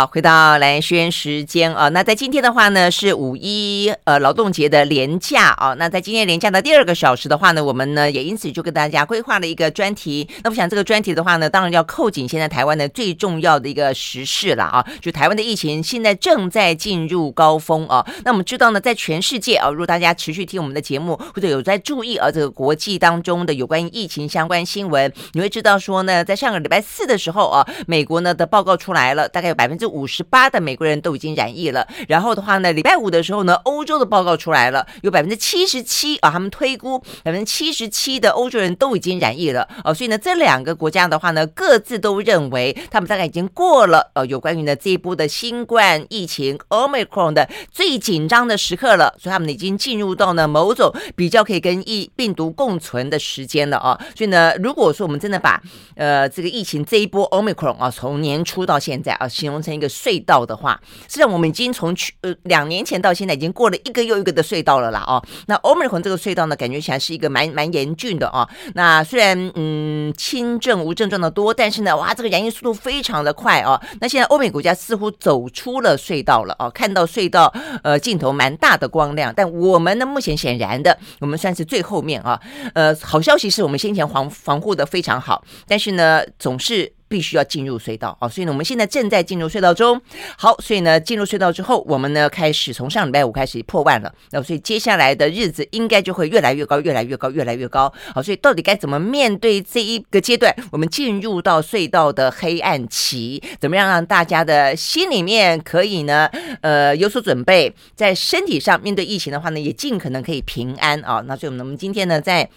好，回到兰萱时间啊，那在今天的话呢，是五一呃劳动节的连假啊。那在今天连假的第二个小时的话呢，我们呢也因此就跟大家规划了一个专题。那我想这个专题的话呢，当然要扣紧现在台湾的最重要的一个时事了啊，就台湾的疫情现在正在进入高峰啊。那我们知道呢，在全世界啊，如果大家持续听我们的节目或者有在注意啊这个国际当中的有关于疫情相关新闻，你会知道说呢，在上个礼拜四的时候啊，美国呢的报告出来了，大概有百分之五十八的美国人都已经染疫了，然后的话呢，礼拜五的时候呢，欧洲的报告出来了，有百分之七十七啊，他们推估百分之七十七的欧洲人都已经染疫了。哦，所以呢，这两个国家的话呢，各自都认为他们大概已经过了呃，有关于呢这一波的新冠疫情 Omicron 的最紧张的时刻了，所以他们已经进入到呢某种比较可以跟疫病毒共存的时间了啊，所以呢，如果说我们真的把呃这个疫情这一波 Omicron 啊，从年初到现在啊，形容成个隧道的话，实际上我们已经从去呃两年前到现在已经过了一个又一个的隧道了啦哦。那欧美红这个隧道呢，感觉起来是一个蛮蛮严峻的哦。那虽然嗯轻症无症状的多，但是呢，哇，这个染疫速度非常的快哦。那现在欧美国家似乎走出了隧道了哦，看到隧道呃尽头蛮大的光亮。但我们呢，目前显然的，我们算是最后面啊。呃，好消息是我们先前防防护的非常好，但是呢，总是。必须要进入隧道啊，所以呢，我们现在正在进入隧道中。好，所以呢，进入隧道之后，我们呢开始从上礼拜五开始破万了。那所以接下来的日子应该就会越来越高，越来越高，越来越高。好，所以到底该怎么面对这一个阶段？我们进入到隧道的黑暗期，怎么样让大家的心里面可以呢，呃，有所准备，在身体上面对疫情的话呢，也尽可能可以平安啊。那所以我们今天呢，在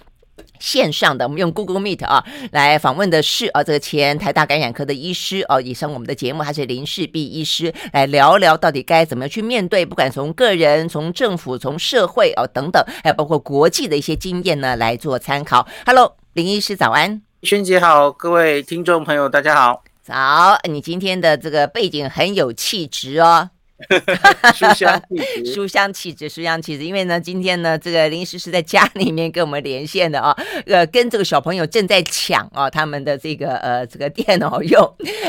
线上的，我们用 Google Meet 啊来访问的是啊这个前台大感染科的医师哦，也上我们的节目，还是林世璧医师，来聊聊到底该怎么样去面对，不管从个人、从政府、从社会哦等等，还有包括国际的一些经验呢来做参考。Hello，林医师早安，萱姐好，各位听众朋友大家好，早，你今天的这个背景很有气质哦。书香气质，书香气质，书香气质。因为呢，今天呢，这个林医师是在家 里面跟我们连线的啊，呃，跟这个小朋友正在抢啊他们的这个呃这个电脑用。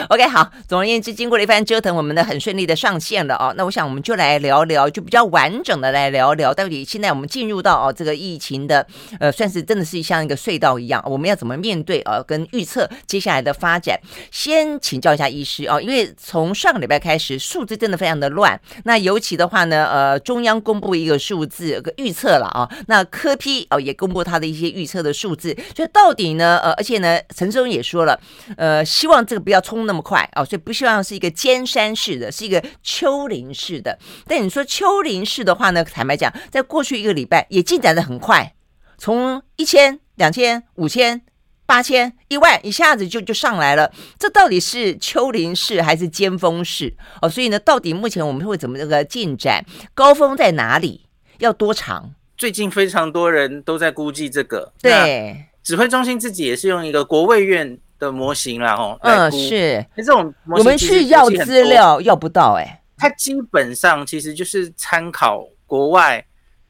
OK，好，总而言之，经过了一番折腾，我们呢很顺利的上线了啊。那我想我们就来聊聊，就比较完整的来聊聊，到底现在我们进入到哦这个疫情的呃，算是真的是像一个隧道一样，我们要怎么面对啊？跟预测接下来的发展。先请教一下医师啊，因为从上个礼拜开始，数字真的非常的乱。那尤其的话呢，呃，中央公布一个数字，个预测了啊。那科批哦也公布他的一些预测的数字，所以到底呢，呃，而且呢，陈时中也说了，呃，希望这个不要冲那么快啊，所以不希望是一个尖山式的，是一个丘陵式的。但你说丘陵式的话呢，坦白讲，在过去一个礼拜也进展的很快，从一千、两千、五千。八千一万一下子就就上来了，这到底是丘陵式还是尖峰式哦？所以呢，到底目前我们会怎么这个进展？高峰在哪里？要多长？最近非常多人都在估计这个。对，指挥中心自己也是用一个国卫院的模型啦，吼。嗯，是。那这种模型我们去要资料要不到哎、欸。它基本上其实就是参考国外，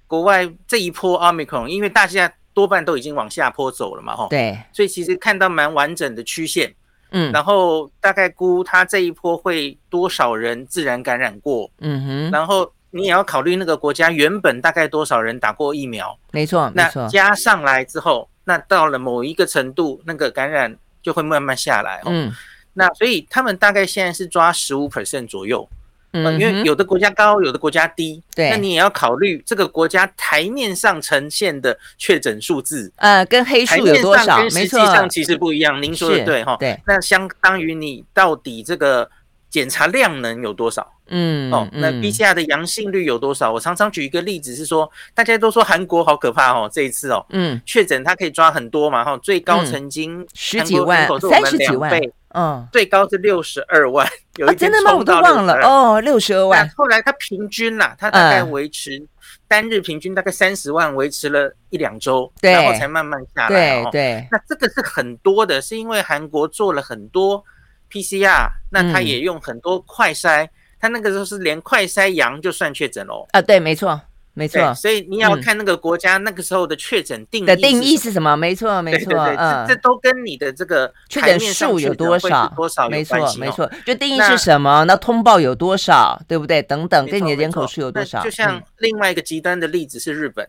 国外这一波 Omicron，因为大家。多半都已经往下坡走了嘛，吼，对，所以其实看到蛮完整的曲线，嗯，然后大概估它这一波会多少人自然感染过，嗯哼，然后你也要考虑那个国家原本大概多少人打过疫苗，没错，没错，那加上来之后，那到了某一个程度，那个感染就会慢慢下来，嗯，那所以他们大概现在是抓十五 percent 左右。嗯，因为有的国家高，有的国家低，对，那你也要考虑这个国家台面上呈现的确诊数字，呃，跟黑数有多少？跟实际上其实不一样。您说的对哈，对，那相当于你到底这个检查量能有多少？嗯，哦，那 PCR 的阳性率有多少？我常常举一个例子是说，大家都说韩国好可怕哦，这一次哦，嗯，确诊它可以抓很多嘛，哈，最高曾经十几万、三十几万。嗯，最高是六十二万，有一天冲到62万，啊，真的吗？我都忘了哦，六十二万。后来它平均啦，它大概维持单日平均大概三十万，维持了一两周，然后才慢慢下来。对对，那这个是很多的，是因为韩国做了很多 PCR，那他也用很多快筛，他那个时候是连快筛阳就算确诊喽。啊，对，没错。没错，所以你要看那个国家那个时候的确诊定义的定义是什么？没错，没错，嗯，这都跟你的这个确诊数有多少多少没错，没错，就定义是什么？那通报有多少？对不对？等等，跟你的人口数有多少？就像另外一个极端的例子是日本，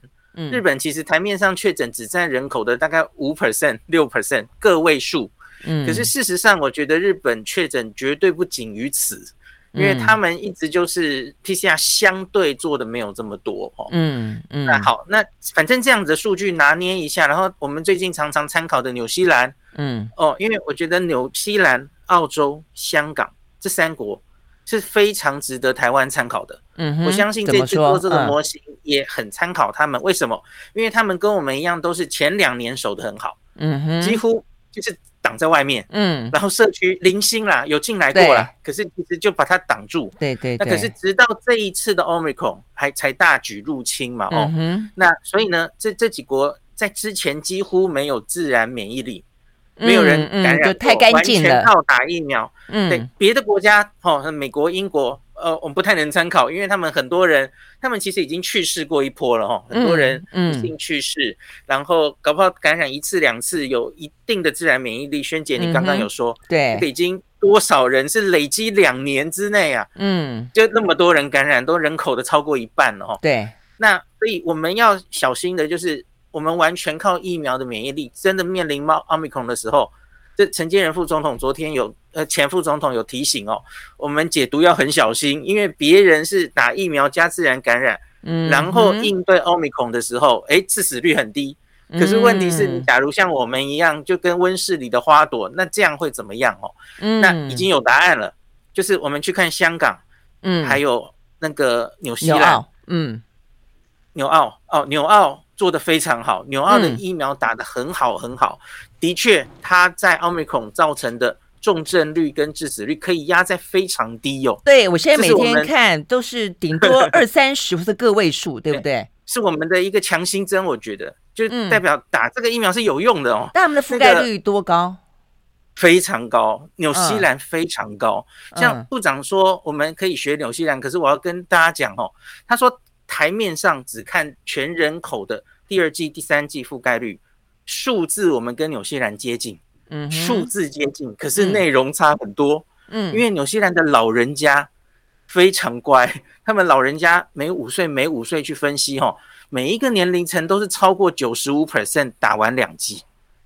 日本其实台面上确诊只占人口的大概五 percent、六 percent 个位数，嗯，可是事实上，我觉得日本确诊绝对不仅于此。因为他们一直就是 PCR 相对做的没有这么多哦，嗯嗯，那好，那反正这样子的数据拿捏一下，然后我们最近常常参考的纽西兰，嗯。哦，因为我觉得纽西兰、澳洲、香港这三国是非常值得台湾参考的，嗯，我相信这次做这个模型也很参考他们，为什么？因为他们跟我们一样都是前两年守得很好，嗯哼，几乎就是。挡在外面，嗯，然后社区零星啦，有进来过了，可是其实就把它挡住，对对。那可是直到这一次的 Omicron 还才大举入侵嘛，哦，那所以呢，这这几国在之前几乎没有自然免疫力，没有人感染过，完全靠打疫苗，嗯，对，别的国家哦，美国、英国。呃，我们不太能参考，因为他们很多人，他们其实已经去世过一波了哈，很多人不幸去世，嗯嗯、然后搞不好感染一次两次，有一定的自然免疫力。萱姐，你刚刚有说，嗯、对，北京多少人是累积两年之内啊？嗯，就那么多人感染，都人口的超过一半了哈。对，那所以我们要小心的就是，我们完全靠疫苗的免疫力，真的面临猫奥密克戎的时候。这陈建仁副总统昨天有呃前副总统有提醒哦，我们解读要很小心，因为别人是打疫苗加自然感染，嗯，然后应对奥密克戎的时候，哎，致死率很低。可是问题是你假如像我们一样，就跟温室里的花朵，那这样会怎么样哦？嗯，那已经有答案了，就是我们去看香港，嗯，还有那个纽西兰，嗯，纽澳哦，纽澳做得非常好，纽澳的疫苗打得很好很好。的确，它在奥密克戎造成的重症率跟致死率可以压在非常低哦。对，我现在每天看都是顶多 二三十或者个位数，对不对？是我们的一个强心针，我觉得就代表打这个疫苗是有用的哦。但我们的覆盖率多高？非常高，纽西兰非常高。像部长说，我们可以学纽西兰，可是我要跟大家讲哦，他说台面上只看全人口的第二季、第三季覆盖率。数字我们跟纽西兰接近，嗯，数字接近，可是内容差很多，嗯，因为纽西兰的老人家非常乖，他们老人家每五岁每五岁去分析哦，每一个年龄层都是超过九十五 percent 打完两剂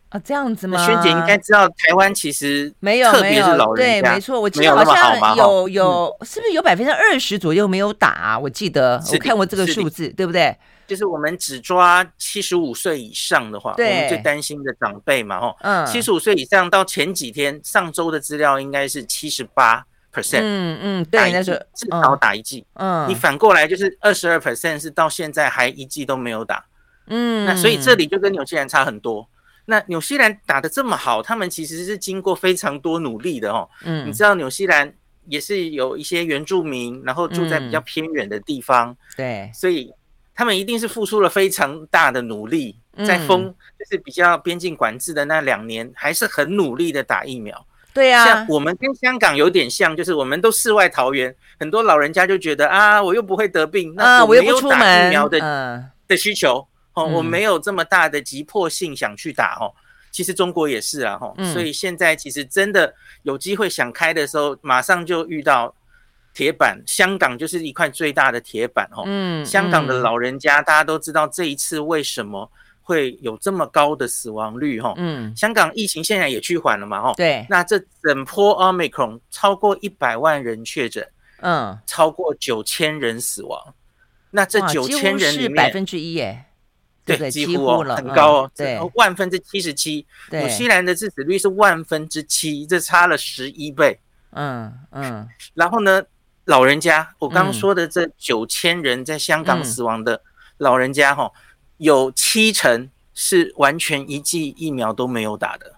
啊，这样子吗？萱姐应该知道，台湾其实没有，特别是老人家，对，没错，我记得好像有有，是不是有百分之二十左右没有打啊？我记得我看过这个数字，对不对？就是我们只抓七十五岁以上的话，我们最担心的长辈嘛，吼，嗯，七十五岁以上到前几天上周的资料应该是七十八 percent，嗯嗯，对，那是至少打一剂，嗯，你反过来就是二十二 percent 是到现在还一剂都没有打，嗯，那所以这里就跟纽西兰差很多。那纽西兰打得这么好，他们其实是经过非常多努力的哦，嗯，你知道纽西兰也是有一些原住民，然后住在比较偏远的地方，对，所以。他们一定是付出了非常大的努力，在封就是比较边境管制的那两年，还是很努力的打疫苗。对呀，像我们跟香港有点像，就是我们都世外桃源，很多老人家就觉得啊，我又不会得病，那我没有打疫苗的的需求哦，我没有这么大的急迫性想去打哦。其实中国也是啊，哈，所以现在其实真的有机会想开的时候，马上就遇到。铁板，香港就是一块最大的铁板哦。嗯，香港的老人家，大家都知道这一次为什么会有这么高的死亡率哈。嗯，香港疫情现在也趋缓了嘛哈。对，那这整波 Omicron 超过一百万人确诊，嗯，超过九千人死亡。那这九千人里面百分之一耶，对，几乎哦，很高哦，对，万分之七十七。纽西兰的致死率是万分之七，这差了十一倍。嗯嗯，然后呢？老人家，我刚刚说的这九千人在香港死亡的老人家，哈，有七成是完全一剂疫苗都没有打的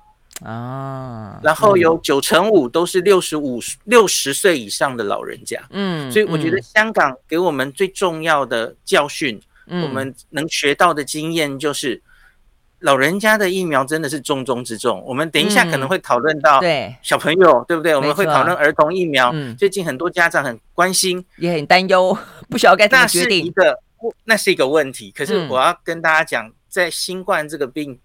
啊，然后有九成五都是六十五、六十岁以上的老人家，嗯，所以我觉得香港给我们最重要的教训，我们能学到的经验就是。老人家的疫苗真的是重中之重。我们等一下可能会讨论到对小朋友，对不对？我们会讨论儿童疫苗。最近很多家长很关心，也很担忧，不晓得该怎么决定。那是一个那是一个问题。可是我要跟大家讲，嗯、在新冠这个病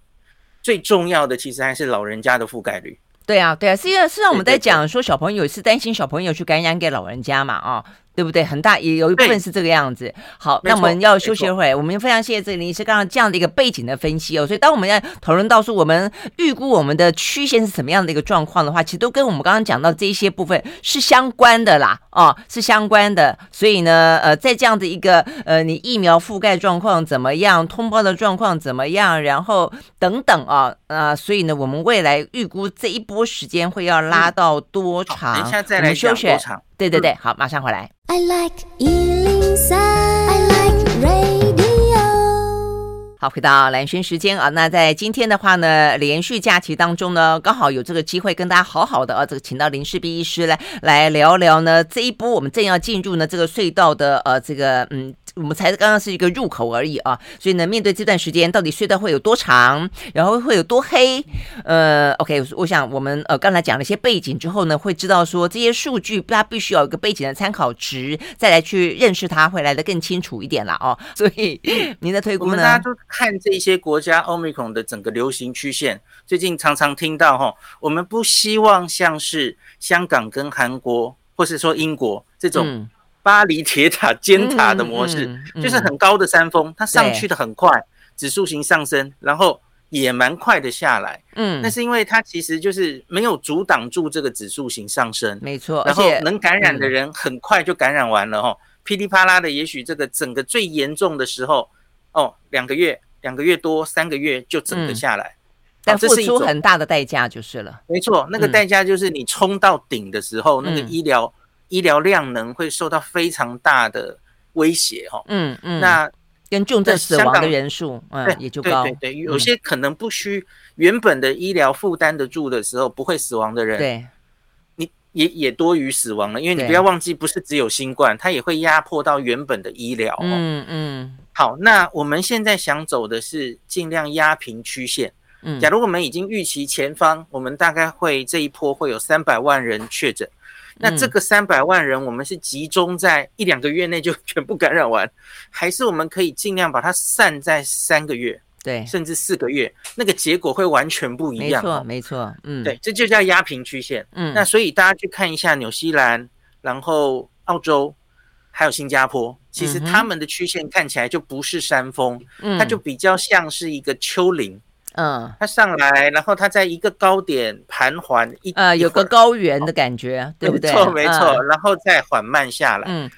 最重要的，其实还是老人家的覆盖率。对啊，对啊，实际上，实际上我们在讲说，小朋友是担心小朋友去感染给老人家嘛，啊。对不对？很大也有一部分是这个样子。好，那我们要休息一会儿。我们非常谢谢这个林医师刚刚这样的一个背景的分析哦。所以当我们要讨论到说我们预估我们的曲线是什么样的一个状况的话，其实都跟我们刚刚讲到这一些部分是相关的啦。哦，是相关的。所以呢，呃，在这样的一个呃，你疫苗覆盖状况怎么样，通报的状况怎么样，然后等等啊，啊、呃，所以呢，我们未来预估这一波时间会要拉到多长？嗯、等一下再来讲多长。对对对，好，马上回来。I like 103, I like radio。好，回到蓝轩时间啊，那在今天的话呢，连续假期当中呢，刚好有这个机会跟大家好好的啊，这个请到林世斌医师来来聊聊呢，这一波我们正要进入呢这个隧道的呃这个嗯。我们才刚刚是一个入口而已啊，所以呢，面对这段时间到底隧道会有多长，然后会有多黑？呃，OK，我想我们呃刚才讲了一些背景之后呢，会知道说这些数据它必须要有一个背景的参考值，再来去认识它，会来的更清楚一点了哦。所以您的推估呢？我们大家都看这些国家 Omicron 的整个流行曲线，最近常常听到哈，我们不希望像是香港跟韩国，或是说英国这种。嗯巴黎铁塔尖塔的模式，嗯嗯嗯、就是很高的山峰，它上去的很快，指数型上升，然后也蛮快的下来。嗯，那是因为它其实就是没有阻挡住这个指数型上升，没错。然后能感染的人很快就感染完了哦，噼里啪啦的，也许这个整个最严重的时候，哦，两个月、两个月多、三个月就整个下来，嗯、但付出很大的代价就是了。没错，那个代价就是你冲到顶的时候，嗯、那个医疗。医疗量能会受到非常大的威胁，哈，嗯嗯，那跟重症死亡的人数，嗯，也就高，对对对，有些可能不需原本的医疗负担得住的时候，不会死亡的人，对，你也也多于死亡了，因为你不要忘记，不是只有新冠，它也会压迫到原本的医疗，嗯嗯。好，那我们现在想走的是尽量压平曲线，嗯，假如我们已经预期前方，我们大概会这一波会有三百万人确诊。那这个三百万人，我们是集中在一两个月内就 全部感染完，还是我们可以尽量把它散在三个月，对，甚至四个月，那个结果会完全不一样。没错，没错，嗯，对，这就叫压平曲线。嗯，那所以大家去看一下纽西兰，然后澳洲，还有新加坡，其实他们的曲线看起来就不是山峰，它就比较像是一个丘陵。嗯，它上来，然后它在一个高点盘桓一呃，有个高原的感觉，哦、对不对？没错，没错，然后再缓慢下来。嗯，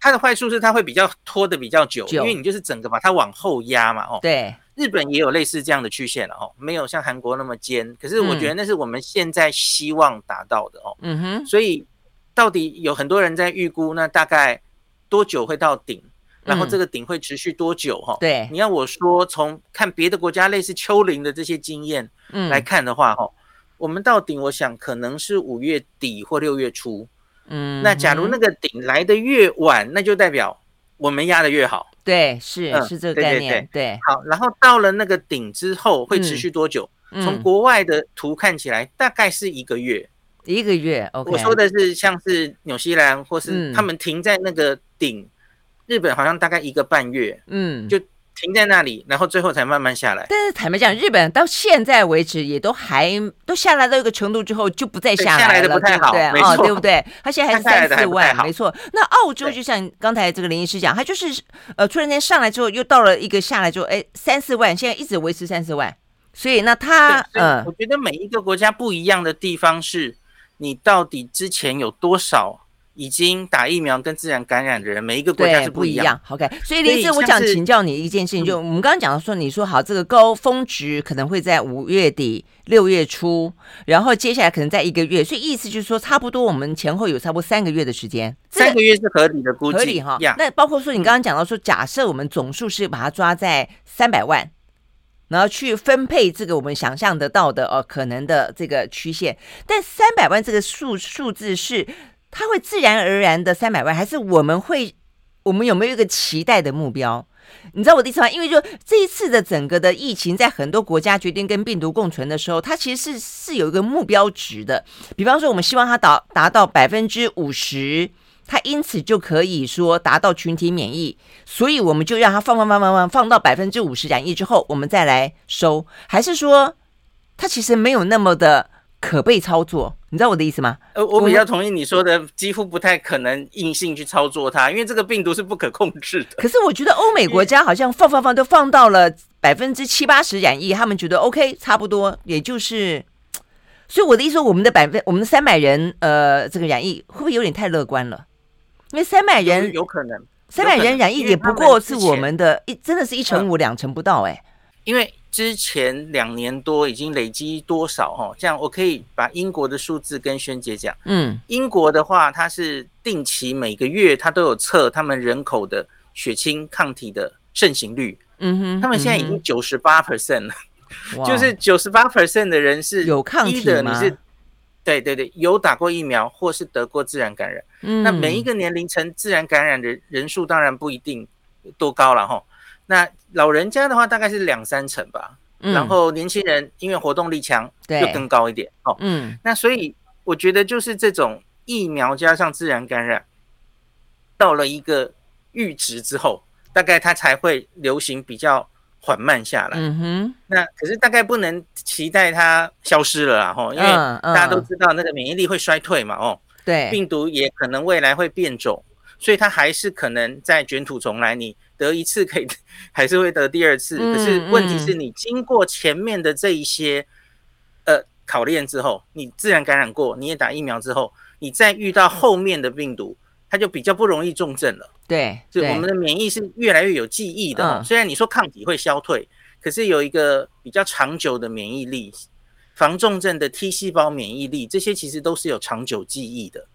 它的坏处是它会比较拖的比较久，久因为你就是整个把它往后压嘛。哦，对，日本也有类似这样的曲线了哦，没有像韩国那么尖，可是我觉得那是我们现在希望达到的哦。嗯哼，所以到底有很多人在预估，那大概多久会到顶？然后这个顶会持续多久？哈，对，你要我说，从看别的国家类似丘陵的这些经验来看的话，哈，我们到顶，我想可能是五月底或六月初。嗯，那假如那个顶来的越晚，那就代表我们压的越好。对，是是这个概念。对，好，然后到了那个顶之后会持续多久？从国外的图看起来，大概是一个月。一个月，OK。我说的是像是纽西兰或是他们停在那个顶。日本好像大概一个半月，嗯，就停在那里，然后最后才慢慢下来。但是坦白讲，日本到现在为止也都还都下来到一个程度之后就不再下来了，下来的不太好，对，哦，对不对？他现在还是三四万，没错。那澳洲就像刚才这个林医师讲，他就是呃，突然间上来之后又到了一个下来之后，哎，三四万，现在一直维持三四万。所以那他，嗯，我觉得每一个国家不一样的地方是，你到底之前有多少？已经打疫苗跟自然感染的人，每一个国家是不一样。OK，所以林医师，我想请教你一件事情，就我们刚刚讲到说，你说好这个高峰值可能会在五月底六月初，然后接下来可能在一个月，所以意思就是说，差不多我们前后有差不多三个月的时间。三个月是合理的估计，合理哈。那包括说你刚刚讲到说，假设我们总数是把它抓在三百万，然后去分配这个我们想象得到的呃可能的这个曲线，但三百万这个数数字是。它会自然而然的三百万，还是我们会，我们有没有一个期待的目标？你知道我的意思吗？因为就这一次的整个的疫情，在很多国家决定跟病毒共存的时候，它其实是是有一个目标值的。比方说，我们希望它达达到百分之五十它因此就可以说达到群体免疫，所以我们就让它放放放放放放到百分之五十染疫之后，我们再来收，还是说它其实没有那么的可被操作？你知道我的意思吗？呃，我比较同意你说的，几乎不太可能硬性去操作它，因为这个病毒是不可控制的。可是我觉得欧美国家好像放放放都放到了百分之七八十染疫，他们觉得 OK，差不多，也就是。所以我的意思说，我们的百分，我们的三百人，呃，这个染疫会不会有点太乐观了？因为三百人有，有可能，三百人染疫也不过是我们的一，真的是一成五、两成不到哎。因为之前两年多已经累积多少哈？这样我可以把英国的数字跟萱姐讲。嗯，英国的话，它是定期每个月它都有测他们人口的血清抗体的盛行率。嗯哼，他们现在已经九十八 percent 了，就是九十八 percent 的人是有抗体的，你是对对对，有打过疫苗或是得过自然感染。嗯，那每一个年龄层自然感染的人数当然不一定多高了哈。那老人家的话大概是两三成吧，嗯、然后年轻人因为活动力强，就更高一点哦。嗯，那所以我觉得就是这种疫苗加上自然感染，到了一个阈值之后，大概它才会流行比较缓慢下来。嗯哼，那可是大概不能期待它消失了啦，吼，因为大家都知道那个免疫力会衰退嘛，哦，对，病毒也可能未来会变种，所以它还是可能再卷土重来。你。得一次可以，还是会得第二次。可是问题是你经过前面的这一些呃考验之后，你自然感染过，你也打疫苗之后，你再遇到后面的病毒，它就比较不容易重症了。对，就我们的免疫是越来越有记忆的。虽然你说抗体会消退，可是有一个比较长久的免疫力，防重症的 T 细胞免疫力，这些其实都是有长久记忆的。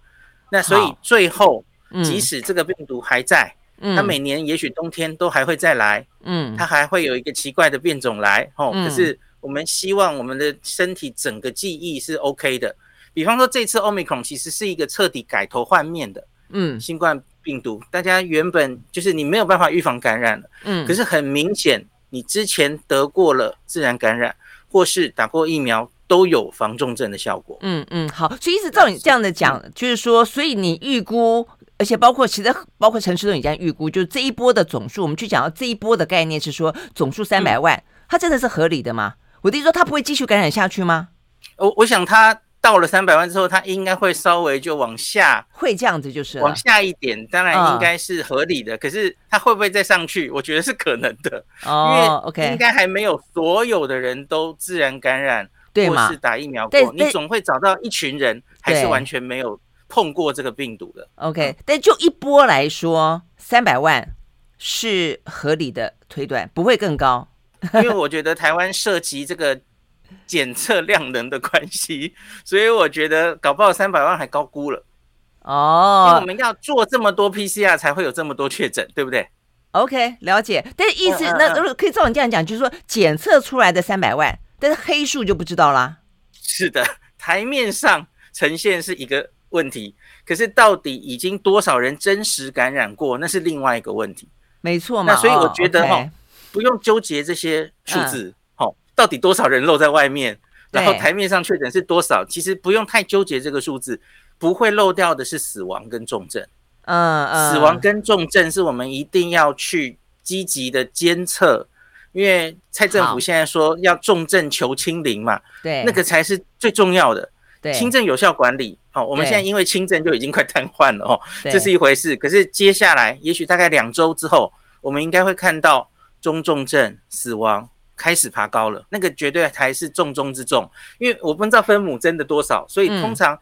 那所以最后，即使这个病毒还在。它每年也许冬天都还会再来，嗯，它还会有一个奇怪的变种来，哦，可是我们希望我们的身体整个记忆是 OK 的。比方说这次 Omicron 其实是一个彻底改头换面的，嗯，新冠病毒，大家原本就是你没有办法预防感染了，嗯，可是很明显你之前得过了自然感染或是打过疫苗都有防重症的效果，嗯嗯，好，所以一直照你这样的讲，就是说，所以你预估。而且包括其实包括陈时中已经预估，就是这一波的总数，我们去讲到这一波的概念是说总数三百万，它真的是合理的吗？我的意思说，它不会继续感染下去吗？我我想它到了三百万之后，它应该会稍微就往下，会这样子就是往下一点，当然应该是合理的。可是它会不会再上去？我觉得是可能的，哦因为 OK 应该还没有所有的人都自然感染，或是打疫苗过，你总会找到一群人还是完全没有。碰过这个病毒的，OK，但就一波来说，三百万是合理的推断，不会更高。因为我觉得台湾涉及这个检测量能的关系，所以我觉得搞不好三百万还高估了。哦，因为我们要做这么多 PCR 才会有这么多确诊，对不对？OK，了解。但是意思，那如果可以照你这样讲，就是说检测出来的三百万，但是黑数就不知道啦。是的，台面上呈现是一个。问题，可是到底已经多少人真实感染过，那是另外一个问题。没错嘛，那所以我觉得哈、不用纠结这些数字，好、嗯。哦，到底多少人漏在外面，然后台面上确诊是多少，其实不用太纠结这个数字，不会漏掉的是死亡跟重症。嗯嗯，死亡跟重症是我们一定要去积极的监测，因为蔡政府现在说要重症求清零嘛，对，那个才是最重要的。轻症有效管理，哦，我们现在因为轻症就已经快瘫痪了哦，这是一回事。可是接下来，也许大概两周之后，我们应该会看到中重症死亡开始爬高了，那个绝对才是重中之重。因为我不知道分母真的多少，所以通常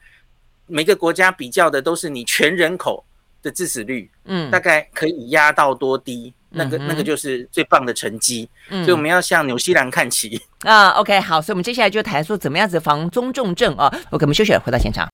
每个国家比较的都是你全人口的致死率，嗯，大概可以压到多低。那个那个就是最棒的成绩，嗯，所以我们要向纽西兰看齐啊。OK，好，所以我们接下来就谈说怎么样子防中重症啊。OK，我们休息了，回到现场。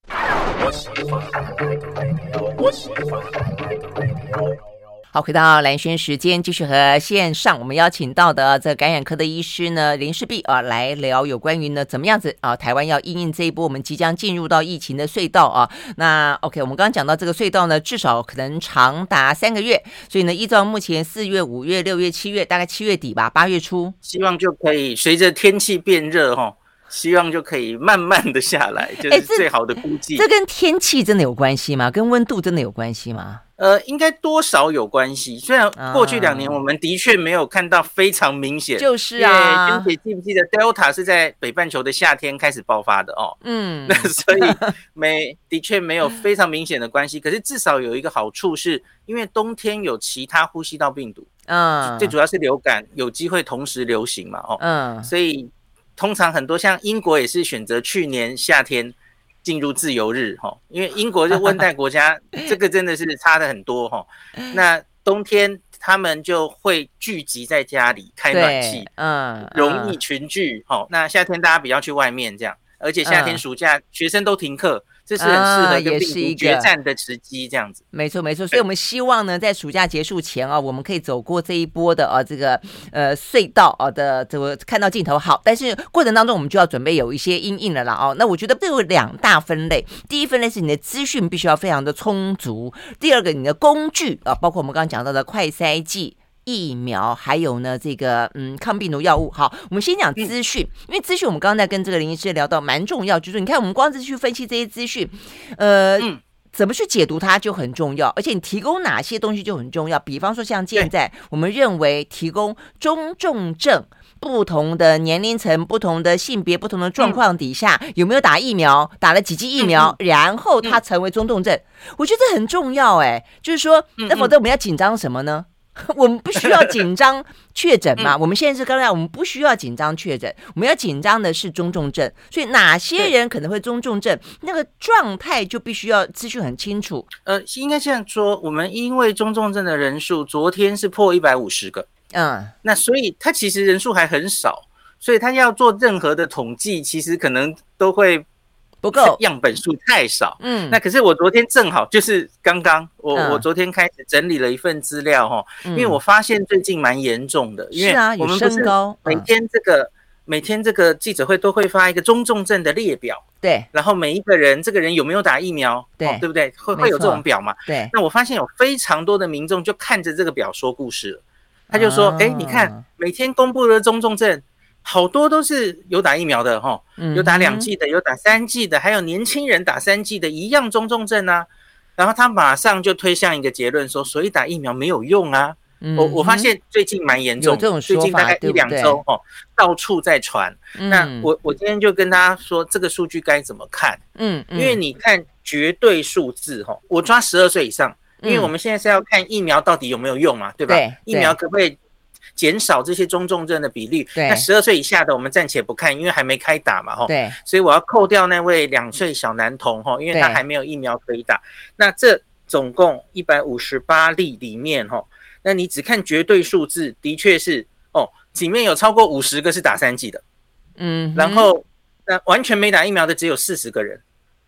好，回到蓝轩时间，继续和线上我们邀请到的这个感染科的医师呢林世璧啊来聊有关于呢怎么样子啊台湾要应应这一波我们即将进入到疫情的隧道啊。那 OK，我们刚刚讲到这个隧道呢，至少可能长达三个月，所以呢，依照目前四月、五月、六月、七月，大概七月底吧，八月初，希望就可以随着天气变热哈，希望就可以慢慢的下来，就是最好的估计。这跟天气真的有关系吗？跟温度真的有关系吗？呃，应该多少有关系。虽然过去两年我们的确没有看到非常明显，就是啊，而且记不记得 Delta 是在北半球的夏天开始爆发的哦？嗯，那 所以没的确没有非常明显的关系。可是至少有一个好处是，因为冬天有其他呼吸道病毒，嗯，最主要是流感有机会同时流行嘛，哦，嗯，所以通常很多像英国也是选择去年夏天。进入自由日哈，因为英国是温带国家，这个真的是差的很多哈。那冬天他们就会聚集在家里开暖气，嗯，容易群聚。哈，那夏天大家比较去外面这样，而且夏天暑假学生都停课。这是很适合跟病毒决战的时机，这样子。没错，没错。所以，我们希望呢，在暑假结束前啊，我们可以走过这一波的啊，这个呃隧道啊的这个看到尽头。好，但是过程当中，我们就要准备有一些阴影了啦。哦，那我觉得这有两大分类。第一分类是你的资讯必须要非常的充足。第二个，你的工具啊，包括我们刚刚讲到的快筛剂。疫苗还有呢，这个嗯，抗病毒药物。好，我们先讲资讯，因为资讯我们刚刚在跟这个林医师聊到蛮重要，就是你看我们光是去分析这些资讯，呃，怎么去解读它就很重要，而且你提供哪些东西就很重要。比方说像现在我们认为提供中重症不同的年龄层、不同的性别、不同的状况底下有没有打疫苗，打了几剂疫苗，然后它成为中重症，我觉得这很重要。哎，就是说，那否则我们要紧张什么呢？我们不需要紧张确诊嘛？我们现在是刚才我们不需要紧张确诊，我们要紧张的是中重症。所以哪些人可能会中重症，那个状态就必须要资讯很清楚。呃，应该这样说，我们因为中重症的人数昨天是破一百五十个，嗯，那所以他其实人数还很少，所以他要做任何的统计，其实可能都会。不够，样本数太少。嗯，那可是我昨天正好就是刚刚，我、嗯、我昨天开始整理了一份资料哈，因为我发现最近蛮严重的，因为我们不是每天这个、嗯、每天这个记者会都会发一个中重症的列表，对，然后每一个人这个人有没有打疫苗，对、哦、对不对？会会有这种表嘛？对，那我发现有非常多的民众就看着这个表说故事了，他就说，哎、哦，你看每天公布的中重症。好多都是有打疫苗的哈，有打两剂的，有打三剂的，还有年轻人打三剂的，一样中重症啊。然后他马上就推向一个结论说，所以打疫苗没有用啊。我我发现最近蛮严重，最近大概一两周哦，到处在传。那我我今天就跟大家说，这个数据该怎么看？嗯，因为你看绝对数字哈，我抓十二岁以上，因为我们现在是要看疫苗到底有没有用嘛，对吧？疫苗可不可以？减少这些中重症的比例。对，那十二岁以下的我们暂且不看，因为还没开打嘛，吼。对，所以我要扣掉那位两岁小男童，吼，因为他还没有疫苗可以打。那这总共一百五十八例里面，吼，那你只看绝对数字，的确是哦，里面有超过五十个是打三剂的，嗯，然后那完全没打疫苗的只有四十个人。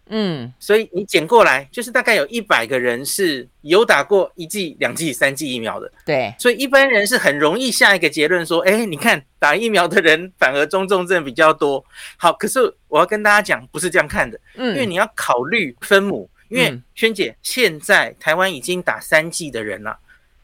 嗯，所以你捡过来就是大概有一百个人是有打过一剂、两剂、三剂疫苗的。对，所以一般人是很容易下一个结论说，哎，你看打疫苗的人反而中重症比较多。好，可是我要跟大家讲，不是这样看的。嗯，因为你要考虑分母。因为萱姐现在台湾已经打三剂的人了，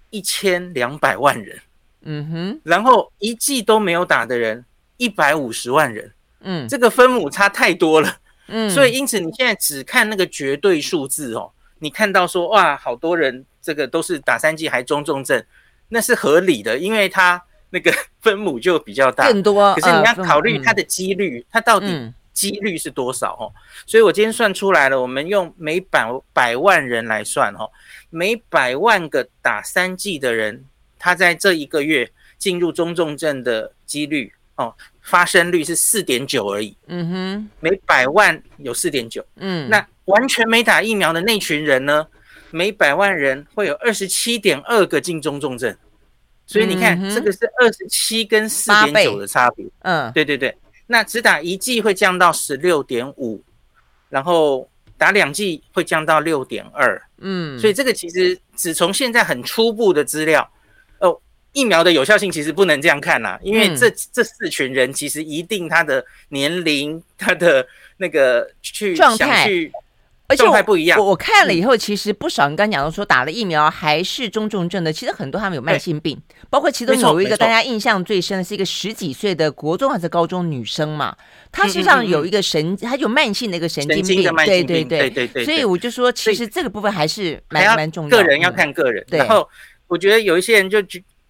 一千两百万人。嗯哼，然后一剂都没有打的人一百五十万人。嗯，这个分母差太多了。嗯，所以因此你现在只看那个绝对数字哦，你看到说哇，好多人这个都是打三剂还中重症，那是合理的，因为它那个分母就比较大，更多。可是你要考虑它的几率，它到底几率是多少哦？所以我今天算出来了，我们用每百百万人来算哦，每百万个打三剂的人，他在这一个月进入中重症的几率哦。发生率是四点九而已，嗯哼，每百万有四点九，嗯，那完全没打疫苗的那群人呢，每百万人会有二十七点二个进中重症，所以你看，这个是二十七跟四点九的差别，嗯，对对对，那只打一剂会降到十六点五，然后打两剂会降到六点二，嗯，所以这个其实只从现在很初步的资料。疫苗的有效性其实不能这样看啦，因为这这四群人其实一定他的年龄、他的那个去想去而且状态不一样。我我看了以后，其实不少人刚讲到说打了疫苗还是中重症的，其实很多他们有慢性病，包括其中有一个大家印象最深的是一个十几岁的国中还是高中女生嘛，她身上有一个神，她有慢性的一个神经病，对对对对对。所以我就说，其实这个部分还是蛮蛮重要。个人要看个人。然后我觉得有一些人就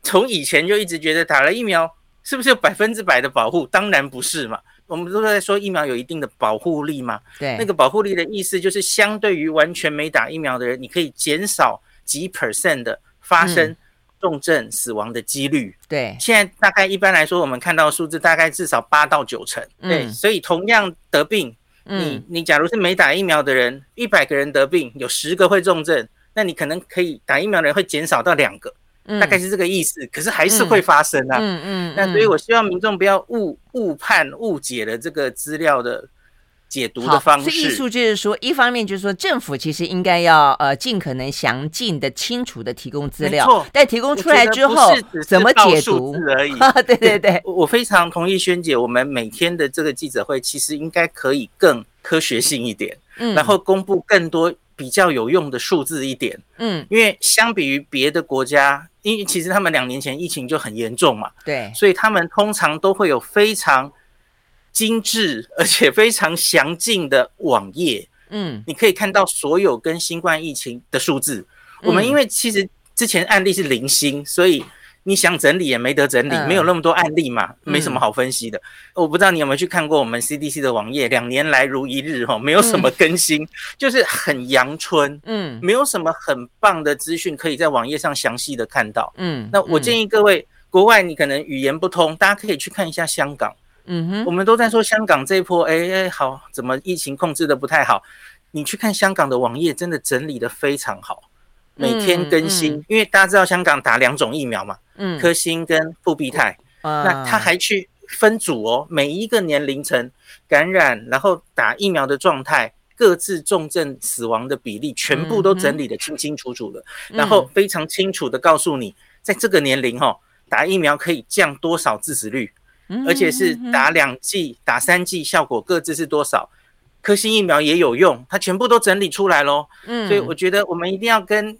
从以前就一直觉得打了疫苗是不是有百分之百的保护？当然不是嘛。我们都在说疫苗有一定的保护力嘛？对，那个保护力的意思就是相对于完全没打疫苗的人，你可以减少几 percent 的发生重症死亡的几率。对，现在大概一般来说，我们看到的数字大概至少八到九成。对，所以同样得病，你你假如是没打疫苗的人，一百个人得病，有十个会重症，那你可能可以打疫苗的人会减少到两个。大概是这个意思，可是还是会发生啊。嗯嗯。那所以我希望民众不要误误判、误解了这个资料的解读的方式。所以意思就是说，一方面就是说，政府其实应该要呃尽可能详尽的、清楚的提供资料。错。但提供出来之后，怎么解读而已。对对对，我非常同意萱姐，我们每天的这个记者会其实应该可以更科学性一点，嗯，然后公布更多比较有用的数字一点，嗯，因为相比于别的国家。因为其实他们两年前疫情就很严重嘛，对，所以他们通常都会有非常精致而且非常详尽的网页，嗯，你可以看到所有跟新冠疫情的数字。我们因为其实之前案例是零星，所以。你想整理也没得整理，没有那么多案例嘛，没什么好分析的。我不知道你有没有去看过我们 CDC 的网页，两年来如一日哈，没有什么更新，就是很阳春，嗯，没有什么很棒的资讯可以在网页上详细的看到，嗯。那我建议各位，国外你可能语言不通，大家可以去看一下香港，嗯哼，我们都在说香港这一波，哎哎，好，怎么疫情控制的不太好？你去看香港的网页，真的整理的非常好。每天更新，嗯嗯、因为大家知道香港打两种疫苗嘛，嗯，科兴跟复必泰，嗯、那他还去分组哦，每一个年龄层感染，然后打疫苗的状态，各自重症死亡的比例，全部都整理得清清楚楚的，嗯、然后非常清楚的告诉你，在这个年龄哈、哦，打疫苗可以降多少致死率，而且是打两剂、打三剂效果各自是多少，科兴疫苗也有用，它全部都整理出来喽。嗯，所以我觉得我们一定要跟。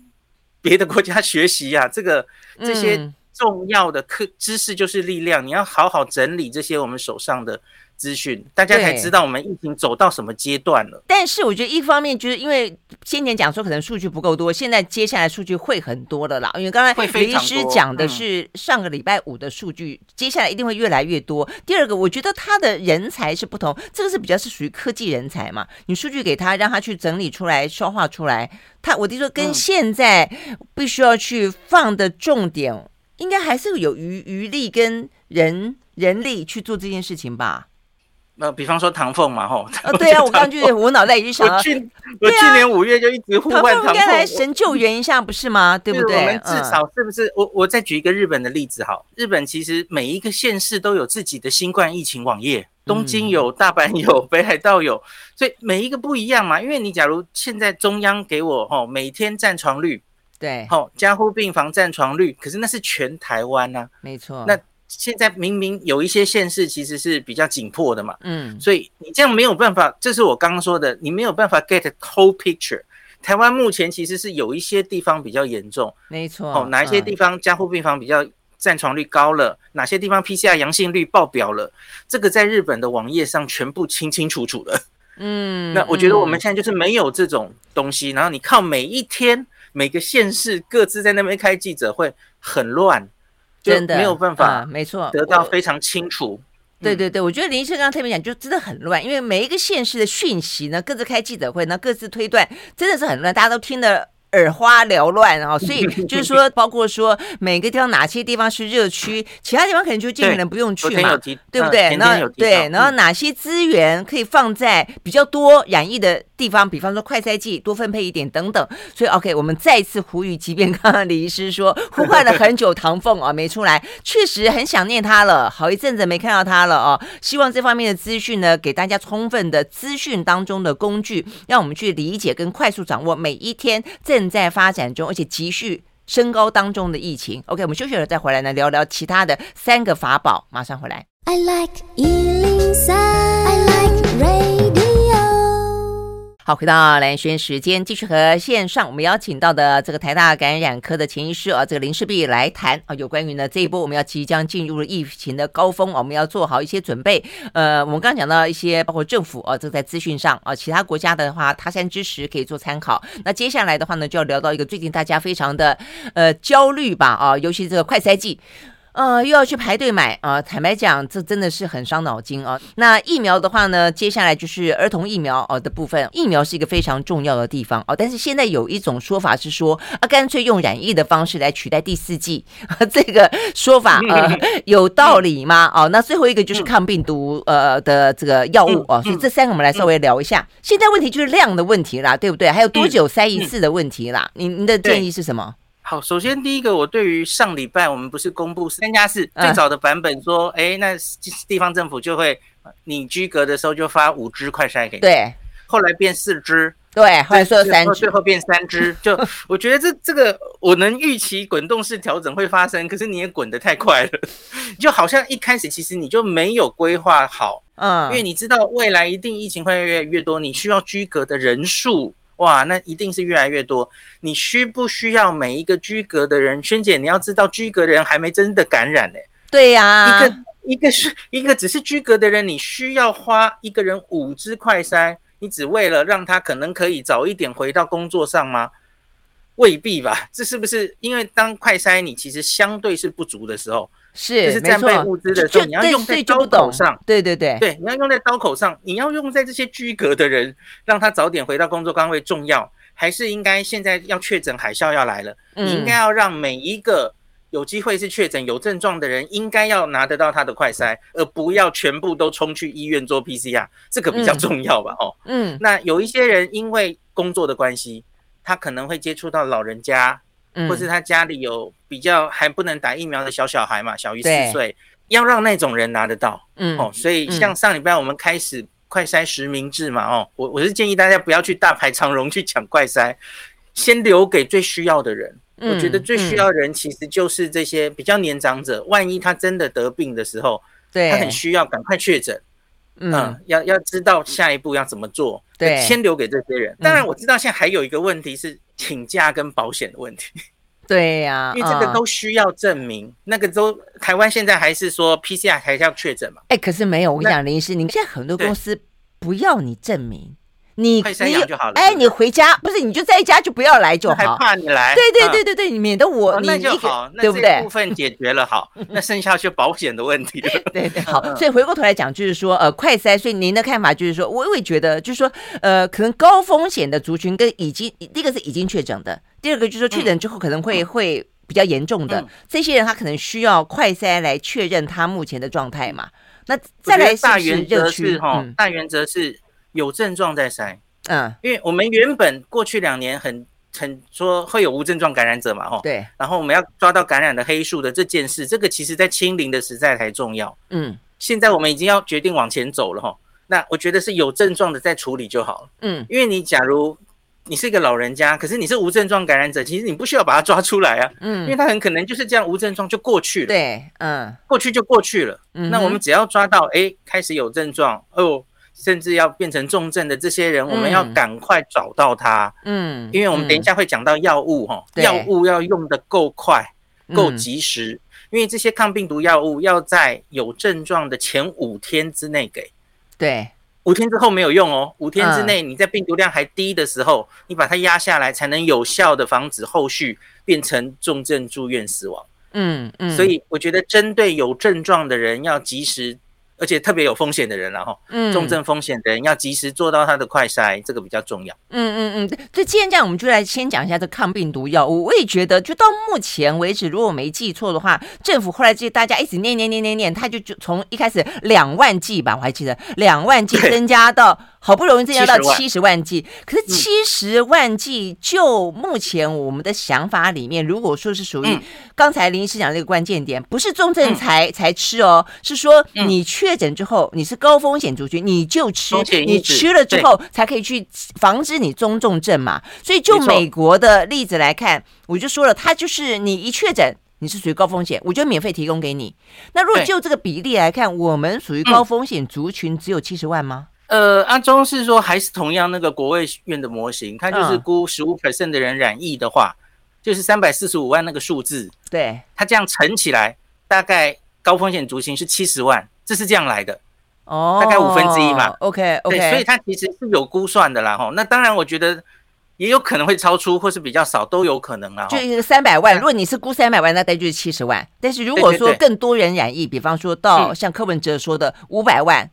别的国家学习呀、啊，这个这些重要的科知识就是力量。你要好好整理这些我们手上的资讯，大家才知道我们疫情走到什么阶段了。但是我觉得一方面就是因为先前讲说可能数据不够多，现在接下来数据会很多的啦。因为刚才李医师讲的是上个礼拜五的数据，接下来一定会越来越多。第二个，我觉得他的人才是不同，这个是比较是属于科技人才嘛。你数据给他，让他去整理出来、消化出来，他我听说跟现在必须要去放的重点，应该还是有余余力跟人人力去做这件事情吧。那比方说唐凤嘛，吼，哦，对啊，我刚就我脑袋已经想我去，我去年五月就一直呼唤唐凤，应该来神救援一下，不是吗？对不对？我们至少是不是？我我再举一个日本的例子，好，日本其实每一个县市都有自己的新冠疫情网页，东京有，大阪有，北海道有，所以每一个不一样嘛。因为你假如现在中央给我吼每天占床率，对，吼加护病房占床率，可是那是全台湾呐，没错，那。现在明明有一些县市其实是比较紧迫的嘛，嗯，所以你这样没有办法，这是我刚刚说的，你没有办法 get a whole picture。台湾目前其实是有一些地方比较严重，没错，哦，哪一些地方加护病房比较占床率高了，哪些地方 PCR 阳性率爆表了，这个在日本的网页上全部清清楚楚的，嗯，那我觉得我们现在就是没有这种东西，然后你靠每一天每个县市各自在那边开记者会，很乱。真的没有办法，没错，得到非常清楚。对对对，我觉得林医生刚刚特别讲，就真的很乱，因为每一个县市的讯息呢，各自开记者会，呢，各自推断，真的是很乱，大家都听得。耳花缭乱啊，所以 就是说，包括说每个地方哪些地方是热区，其他地方可能就尽可能不用去嘛，对不对？那对，然后哪些资源可以放在比较多染疫的地方，比方说快筛剂多分配一点等等。所以 OK，我们再次呼吁，即便刚刚李医师说呼唤了很久，唐凤啊没出来，确实很想念他了，好一阵子没看到他了哦。希望这方面的资讯呢，给大家充分的资讯当中的工具，让我们去理解跟快速掌握每一天这。正在发展中，而且急需升高当中的疫情。OK，我们休息了再回来呢，聊聊其他的三个法宝。马上回来。I like 好，回到蓝轩时间，继续和线上我们邀请到的这个台大感染科的前医师啊，这个林世碧来谈啊，有关于呢这一波我们要即将进入了疫情的高峰，我们要做好一些准备。呃，我们刚讲到一些，包括政府啊，这在资讯上啊，其他国家的话，他山之石可以做参考。那接下来的话呢，就要聊到一个最近大家非常的呃焦虑吧啊，尤其这个快筛剂。呃，又要去排队买啊！坦白讲，这真的是很伤脑筋啊。那疫苗的话呢，接下来就是儿童疫苗哦的部分。疫苗是一个非常重要的地方哦，但是现在有一种说法是说啊，干脆用染疫的方式来取代第四剂，这个说法 呃有道理吗？哦，那最后一个就是抗病毒呃的这个药物哦，所以这三个我们来稍微聊一下。现在问题就是量的问题啦，对不对？还有多久塞一次的问题啦？您您的建议是什么？好，首先第一个，我对于上礼拜我们不是公布三加四最早的版本说，哎、嗯，那地方政府就会你居格的时候就发五支快筛给你，对，后来变四支，对，后来说三支，最后变三支，就我觉得这这个我能预期滚动式调整会发生，可是你也滚得太快了，就好像一开始其实你就没有规划好，嗯，因为你知道未来一定疫情会越来越多，你需要居格的人数。哇，那一定是越来越多。你需不需要每一个居隔的人？萱姐，你要知道，居隔的人还没真的感染呢。对呀、啊，一个一个是一个只是居隔的人，你需要花一个人五支快筛，你只为了让他可能可以早一点回到工作上吗？未必吧。这是不是因为当快筛你其实相对是不足的时候？是，就是战备物资的时候，你要用在刀口上。对对对，对，你要用在刀口上，你要用在这些居格的人，让他早点回到工作岗位重要，还是应该现在要确诊海啸要来了，你应该要让每一个有机会是确诊有症状的人，应该要拿得到他的快筛，而不要全部都冲去医院做 PCR，这个比较重要吧？哦，嗯，那有一些人因为工作的关系，他可能会接触到老人家。或是他家里有比较还不能打疫苗的小小孩嘛，小于四岁，要让那种人拿得到。嗯，哦，所以像上礼拜我们开始快筛实名制嘛，哦，我我是建议大家不要去大排长龙去抢快筛，先留给最需要的人。我觉得最需要的人其实就是这些比较年长者，万一他真的得病的时候，对，他很需要赶快确诊。嗯，要要知道下一步要怎么做，对，先留给这些人。当然我知道现在还有一个问题是。请假跟保险的问题，对呀，因为这个都需要证明。那个都台湾现在还是说 PCR 还是要确诊嘛？哎，可是没有，我跟你讲，林医师，你们现在很多公司不要你证明，你快筛阳就好了。哎，你回家不是你就在家就不要来就好，还怕你来？对对对对对，免得我那就好，对不对？部分解决了好，那剩下就保险的问题了。对对，好，所以回过头来讲，就是说呃，快筛，所以您的看法就是说，我我也觉得就是说呃，可能高风险的族群跟已经第一个是已经确诊的。第二个就是说，确诊之后可能会、嗯、会比较严重的、嗯、这些人，他可能需要快筛来确认他目前的状态嘛。那再来是大原则是哈，大原则是有症状再筛。嗯，因为我们原本过去两年很很说会有无症状感染者嘛，哈。对。然后我们要抓到感染的黑数的这件事，这个其实在清零的时代才重要。嗯。现在我们已经要决定往前走了哈。那我觉得是有症状的再处理就好了。嗯。因为你假如。你是一个老人家，可是你是无症状感染者，其实你不需要把他抓出来啊，嗯，因为他很可能就是这样无症状就过去了，对，嗯，过去就过去了，嗯，那我们只要抓到，哎，开始有症状，哦，甚至要变成重症的这些人，我们要赶快找到他，嗯，因为我们等一下会讲到药物哈，药物要用的够快，够及时，因为这些抗病毒药物要在有症状的前五天之内给，对。五天之后没有用哦，五天之内你在病毒量还低的时候，你把它压下来，才能有效的防止后续变成重症住院死亡。嗯嗯，所以我觉得针对有症状的人要及时。而且特别有风险的人，然后重症风险的人要及时做到他的快筛，这个比较重要。嗯嗯嗯，所以既然这样，我们就来先讲一下这抗病毒药物。我也觉得，就到目前为止，如果我没记错的话，政府后来就大家一直念念念念念，他就就从一开始两万剂吧，我还记得两万剂增加到。好不容易增加到七十万。剂，可是七十万剂就目前我们的想法里面，如果说是属于刚才林医师讲的这个关键点，不是重症才才吃哦，是说你确诊之后你是高风险族群，你就吃，你吃了之后才可以去防止你中重症嘛。所以就美国的例子来看，我就说了，他就是你一确诊你是属于高风险，我就免费提供给你。那如果就这个比例来看，我们属于高风险族群只有七十万吗？呃，阿中是说还是同样那个国卫院的模型，他就是估十五 percent 的人染疫的话，嗯、就是三百四十五万那个数字。对，他这样乘起来，大概高风险族群是七十万，这是这样来的。哦，大概五分之一嘛。OK OK，对，所以他其实是有估算的啦。哈，那当然，我觉得也有可能会超出，或是比较少都有可能啊。就是三百万，如果你是估三百万，那大概就是七十万。但是如果说更多人染疫，比方说到像柯文哲说的五百万，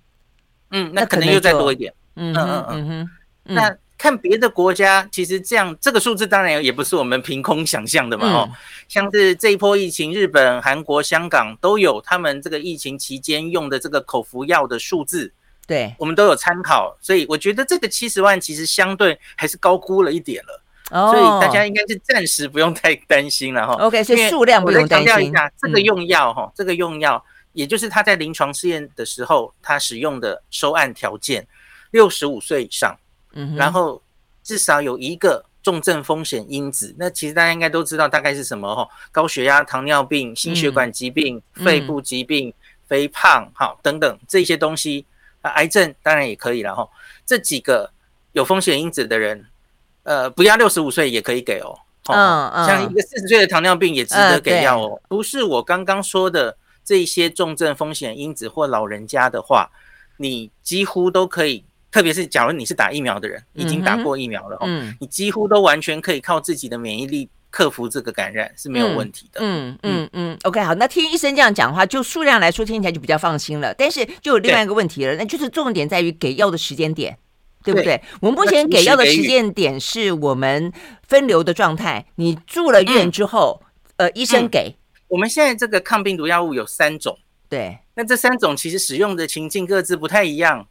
嗯，那可能又再多一点。嗯嗯嗯哼，那看别的国家，其实这样这个数字当然也不是我们凭空想象的嘛，哦，像是这一波疫情，日本、韩国、香港都有他们这个疫情期间用的这个口服药的数字，对，我们都有参考，所以我觉得这个七十万其实相对还是高估了一点了，哦所以大家应该是暂时不用太担心了哈。OK，所以数量不用担心。强调一下，这个用药哈，这个用药，也就是他在临床试验的时候，他使用的收案条件。六十五岁以上，嗯，然后至少有一个重症风险因子。那其实大家应该都知道，大概是什么哈？高血压、糖尿病、心血管疾病、肺部疾病、肥胖，好等等这些东西。啊，癌症当然也可以了哈。这几个有风险因子的人，呃，不要六十五岁也可以给哦。嗯嗯，像一个四十岁的糖尿病也值得给药哦。不是我刚刚说的这些重症风险因子或老人家的话，你几乎都可以。特别是假如你是打疫苗的人，已经打过疫苗了，嗯，你几乎都完全可以靠自己的免疫力克服这个感染是没有问题的。嗯嗯嗯，OK，好，那听医生这样讲的话，就数量来说听起来就比较放心了。但是就有另外一个问题了，那就是重点在于给药的时间点，对不对？我们目前给药的时间点是我们分流的状态，你住了院之后，呃，医生给。我们现在这个抗病毒药物有三种，对，那这三种其实使用的情境各自不太一样。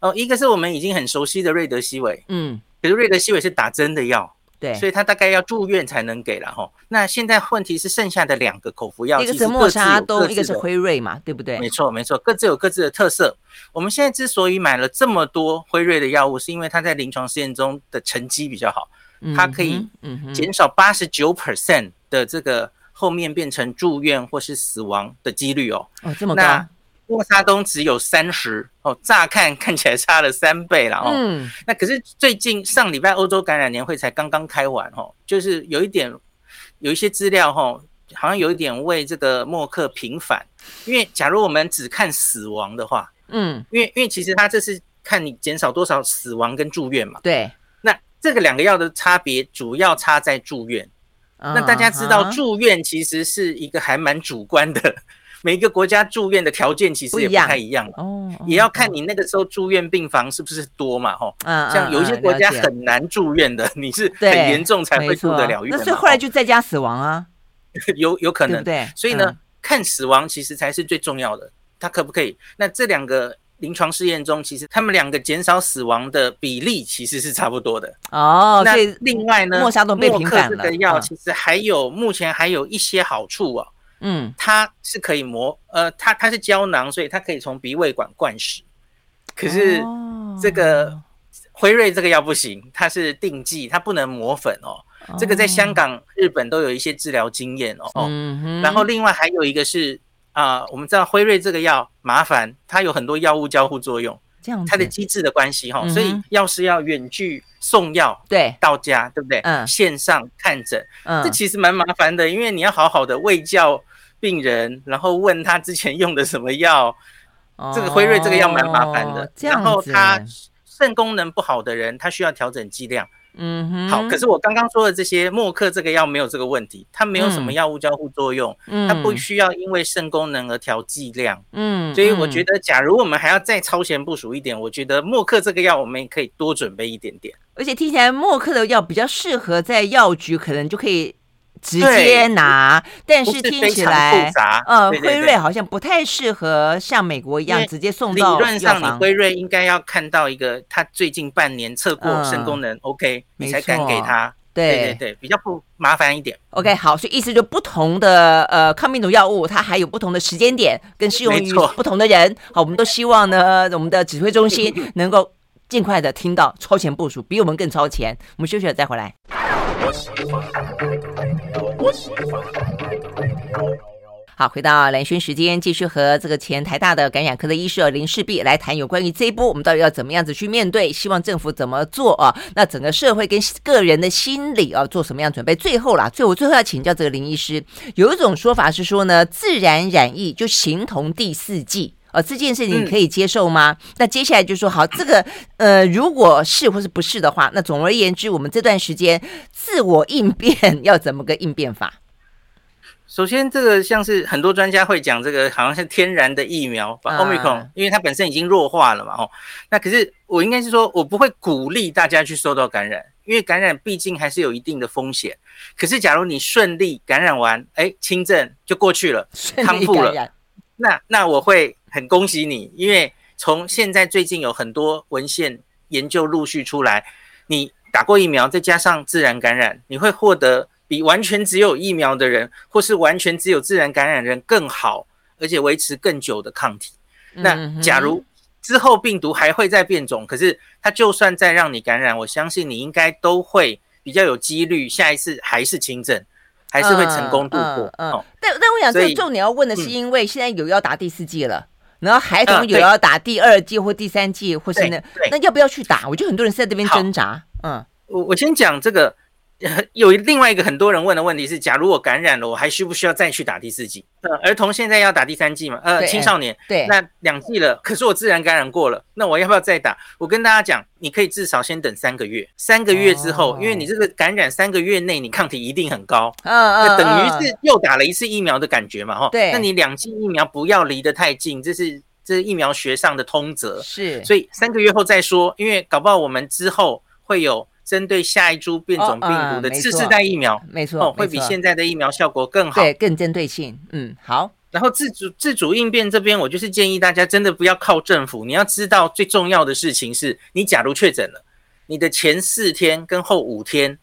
哦，一个是我们已经很熟悉的瑞德西韦，嗯，可是瑞德西韦是打针的药，对，所以它大概要住院才能给了哈。那现在问题是剩下的两个口服药，一个是默沙东，一个是辉瑞嘛，对不对？没错，没错，各自有各自的特色。我们现在之所以买了这么多辉瑞的药物，是因为它在临床试验中的成绩比较好，它可以减少八十九 percent 的这个后面变成住院或是死亡的几率哦。哦，这么高。默沙东只有三十哦，乍看 看起来差了三倍了哦。嗯，那可是最近上礼拜欧洲感染年会才刚刚开完哦，就是有一点有一些资料哈，好像有一点为这个默克平反，因为假如我们只看死亡的话，嗯，因为因为其实他这是看你减少多少死亡跟住院嘛。对，那这个两个药的差别主要差在住院。那大家知道住院其实是一个还蛮主观的。每一个国家住院的条件其实也不太一样哦，也要看你那个时候住院病房是不是多嘛，吼，像有一些国家很难住院的，你是很严重才会住得了院。那所以后来就在家死亡啊，有有可能，对，所以呢，看死亡其实才是最重要的，他可不可以？那这两个临床试验中，其实他们两个减少死亡的比例其实是差不多的哦。那另外呢，默克这个药其实还有目前还有一些好处哦。嗯，它是可以磨，呃，它它是胶囊，所以它可以从鼻胃管灌食。可是这个辉瑞这个药不行，它是定剂，它不能磨粉哦。这个在香港、日本都有一些治疗经验哦。哦，然后另外还有一个是啊，我们知道辉瑞这个药麻烦，它有很多药物交互作用，这样它的机制的关系哈，所以药师要远距送药，对，到家，对不对？嗯，线上看诊，嗯，这其实蛮麻烦的，因为你要好好的喂教。病人，然后问他之前用的什么药，哦、这个辉瑞这个药蛮麻烦的。然后他肾功能不好的人，他需要调整剂量。嗯哼，好。可是我刚刚说的这些默克这个药没有这个问题，它没有什么药物交互作用，嗯、它不需要因为肾功能而调剂量。嗯，所以我觉得，假如我们还要再超前部署一点，我觉得默克这个药我们也可以多准备一点点。而且听起来默克的药比较适合在药局，可能就可以。直接拿，但是听起来，呃，辉瑞好像不太适合像美国一样直接送到。理论上，你辉瑞应该要看到一个他最近半年测过肾功能 OK，你才敢给他。对对对，比较不麻烦一点。OK，好，所以意思就不同的呃抗病毒药物，它还有不同的时间点跟适用于不同的人。好，我们都希望呢，我们的指挥中心 能够尽快的听到超前部署，比我们更超前。我们休息了再回来。好，回到蓝轩时间，继续和这个前台大的感染科的医师林氏璧来谈有关于这一波，我们到底要怎么样子去面对？希望政府怎么做啊？那整个社会跟个人的心理啊，做什么样准备？最后啦，最后我最后要请教这个林医师，有一种说法是说呢，自然染疫就形同第四季。呃，这件事情你可以接受吗？嗯、那接下来就说好，这个呃，如果是或是不是的话，那总而言之，我们这段时间自我应变要怎么个应变法？首先，这个像是很多专家会讲，这个好像是天然的疫苗，把 Omicron，因为它本身已经弱化了嘛，哦，那可是我应该是说，我不会鼓励大家去受到感染，因为感染毕竟还是有一定的风险。可是，假如你顺利感染完，哎，轻症就过去了，康复了，那那我会。很恭喜你，因为从现在最近有很多文献研究陆续出来，你打过疫苗，再加上自然感染，你会获得比完全只有疫苗的人，或是完全只有自然感染的人更好，而且维持更久的抗体。那假如之后病毒还会再变种，可是它就算再让你感染，我相信你应该都会比较有几率下一次还是轻症，还是会成功度过。嗯，嗯但但我想这个重点要问的是，因为现在有要打第四季了。然后孩童有要打第二季或第三季，或是那那要不要去打？我觉得很多人是在这边挣扎。嗯，我我先讲这个。有另外一个很多人问的问题是：假如我感染了，我还需不需要再去打第四剂？呃，儿童现在要打第三剂嘛？呃，青少年对，那两剂了，可是我自然感染过了，那我要不要再打？我跟大家讲，你可以至少先等三个月，三个月之后，因为你这个感染三个月内，你抗体一定很高，嗯嗯，等于是又打了一次疫苗的感觉嘛？哈，对，那你两剂疫苗不要离得太近，这是这是疫苗学上的通则，是，所以三个月后再说，因为搞不好我们之后会有。针对下一株变种病毒的次世代疫苗，没错，哦，会比现在的疫苗效果更好，对，更针对性。嗯，好。然后自主自主应变这边，我就是建议大家真的不要靠政府。你要知道最重要的事情是，你假如确诊了，你的前四天跟后五天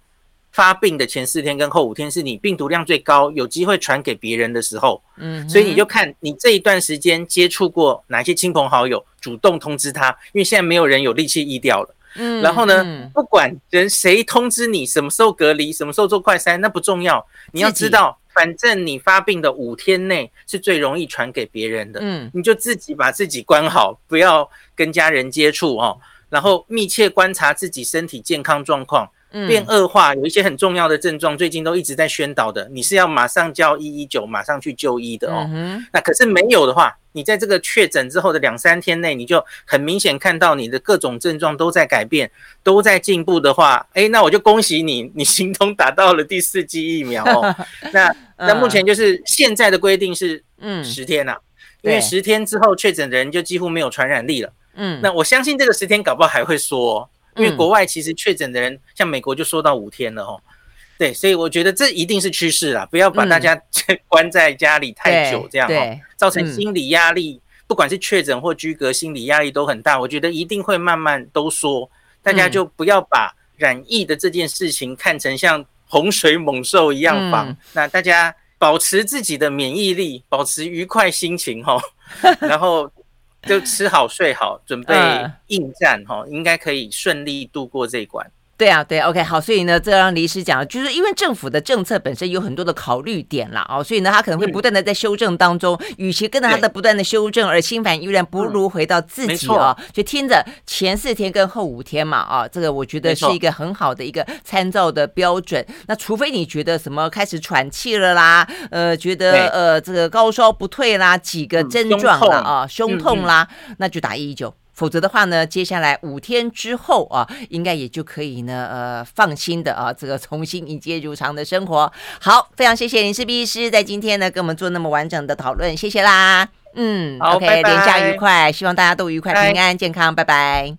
发病的前四天跟后五天是你病毒量最高，有机会传给别人的时候。嗯，所以你就看你这一段时间接触过哪些亲朋好友，主动通知他，因为现在没有人有力气医掉了。嗯，然后呢，嗯、不管人谁通知你什么时候隔离，什么时候做快筛，那不重要。你要知道，反正你发病的五天内是最容易传给别人的。嗯，你就自己把自己关好，不要跟家人接触哦。然后密切观察自己身体健康状况。变恶化，有一些很重要的症状，最近都一直在宣导的，你是要马上叫一一九，马上去就医的哦。那可是没有的话，你在这个确诊之后的两三天内，你就很明显看到你的各种症状都在改变，都在进步的话，哎，那我就恭喜你，你行通打到了第四剂疫苗哦。那那目前就是现在的规定是，嗯，十天呐，因为十天之后确诊的人就几乎没有传染力了。嗯，那我相信这个十天搞不好还会说。因为国外其实确诊的人，像美国就说到五天了哦，对，所以我觉得这一定是趋势啦，不要把大家 关在家里太久这样哦，造成心理压力，不管是确诊或居隔，心理压力都很大。我觉得一定会慢慢都说，大家就不要把染疫的这件事情看成像洪水猛兽一样防，那大家保持自己的免疫力，保持愉快心情哈，然后。就吃好睡好，准备应战哈，应该可以顺利度过这一关。对啊，对，OK，好，所以呢，这让李医师讲，就是因为政府的政策本身有很多的考虑点啦，哦，所以呢，他可能会不断的在修正当中，与、嗯、其跟着他的不断的修正而心烦意乱，不如回到自己啊、嗯，就听着前四天跟后五天嘛，啊，这个我觉得是一个很好的一个参照的标准。那除非你觉得什么开始喘气了啦，呃，觉得呃这个高烧不退啦，几个症状了啊，胸痛啦，那就打一一九。否则的话呢，接下来五天之后啊，应该也就可以呢，呃，放心的啊，这个重新迎接如常的生活。好，非常谢谢林氏璧医师在今天呢，跟我们做那么完整的讨论，谢谢啦。嗯，OK，连假愉快，希望大家都愉快、平安、健康，拜拜。